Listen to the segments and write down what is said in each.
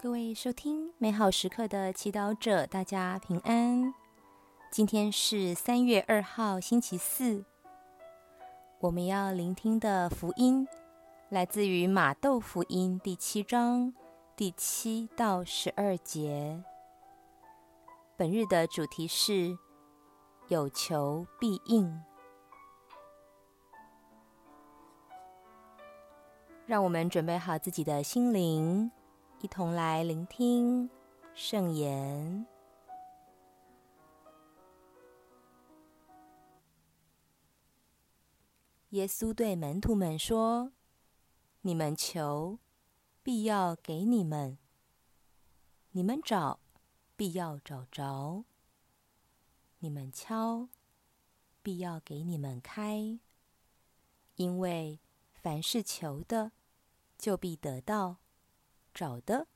各位收听美好时刻的祈祷者，大家平安。今天是三月二号，星期四。我们要聆听的福音来自于马窦福音第七章第七到十二节。本日的主题是有求必应。让我们准备好自己的心灵。一同来聆听圣言。耶稣对门徒们说：“你们求，必要给你们；你们找，必要找着；你们敲，必要给你们开。因为凡是求的，就必得到。”找的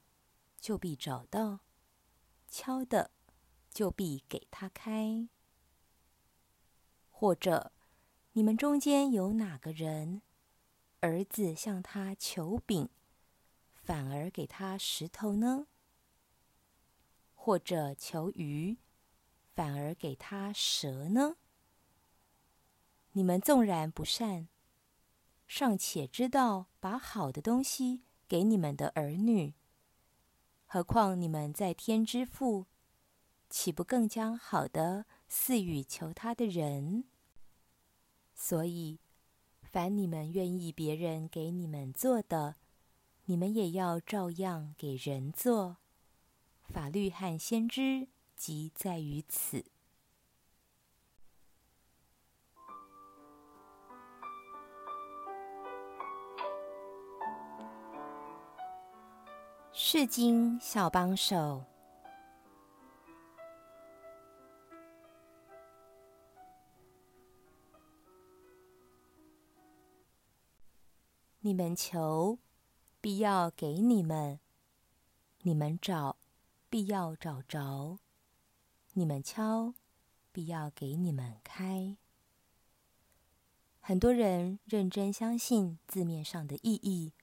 就必找到，敲的就必给他开。或者，你们中间有哪个人，儿子向他求饼，反而给他石头呢？或者求鱼，反而给他蛇呢？你们纵然不善，尚且知道把好的东西。给你们的儿女，何况你们在天之父，岂不更将好的赐与求他的人？所以，凡你们愿意别人给你们做的，你们也要照样给人做。法律和先知即在于此。释经小帮手，你们求，必要给你们；你们找，必要找着；你们敲，必要给你们开。很多人认真相信字面上的意义，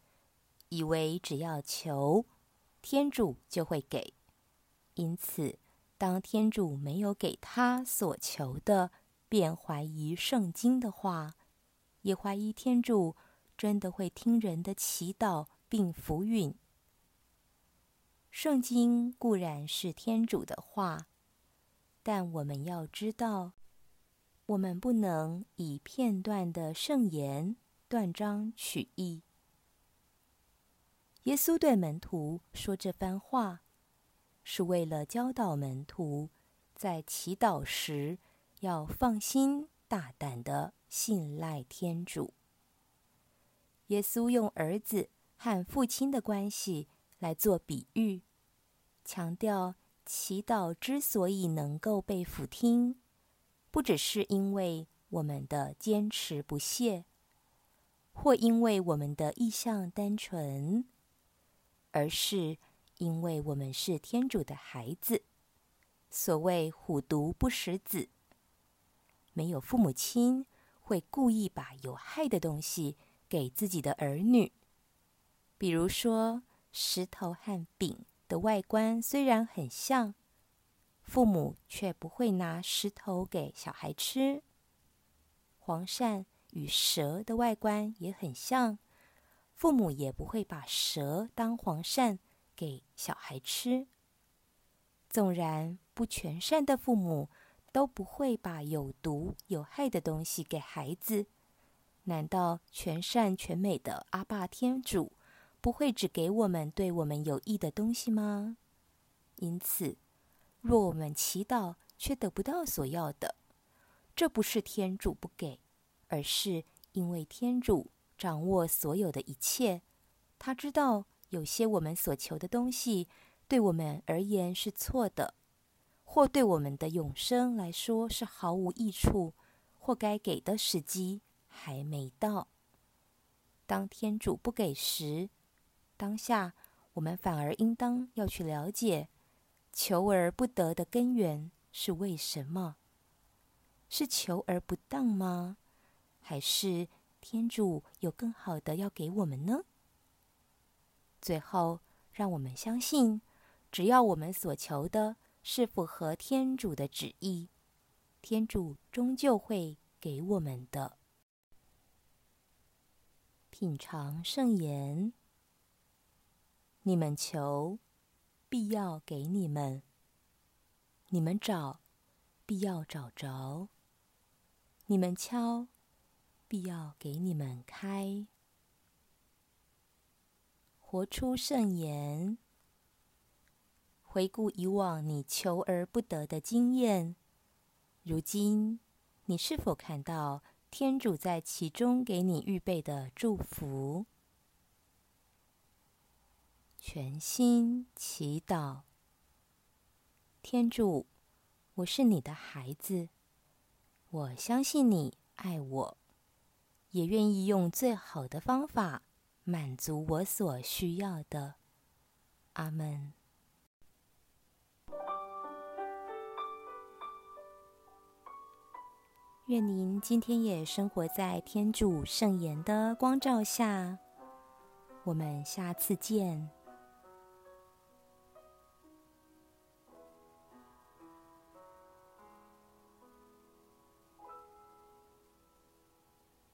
以为只要求。天主就会给，因此，当天主没有给他所求的，便怀疑圣经的话，也怀疑天主真的会听人的祈祷并福允。圣经固然是天主的话，但我们要知道，我们不能以片段的圣言断章取义。耶稣对门徒说这番话，是为了教导门徒在祈祷时要放心大胆地信赖天主。耶稣用儿子和父亲的关系来做比喻，强调祈祷之所以能够被俯听，不只是因为我们的坚持不懈，或因为我们的意向单纯。而是因为我们是天主的孩子，所谓“虎毒不食子”，没有父母亲会故意把有害的东西给自己的儿女。比如说，石头和饼的外观虽然很像，父母却不会拿石头给小孩吃。黄鳝与蛇的外观也很像。父母也不会把蛇当黄鳝给小孩吃。纵然不全善的父母都不会把有毒有害的东西给孩子，难道全善全美的阿爸天主不会只给我们对我们有益的东西吗？因此，若我们祈祷却得不到所要的，这不是天主不给，而是因为天主。掌握所有的一切，他知道有些我们所求的东西对我们而言是错的，或对我们的永生来说是毫无益处，或该给的时机还没到。当天主不给时，当下我们反而应当要去了解，求而不得的根源是为什么？是求而不当吗？还是？天主有更好的要给我们呢？最后，让我们相信，只要我们所求的是符合天主的旨意，天主终究会给我们的。品尝圣言，你们求，必要给你们；你们找，必要找着；你们敲，必要给你们开。活出圣言，回顾以往你求而不得的经验，如今你是否看到天主在其中给你预备的祝福？全心祈祷，天主，我是你的孩子，我相信你爱我，也愿意用最好的方法。满足我所需要的，阿门。愿您今天也生活在天主圣言的光照下。我们下次见。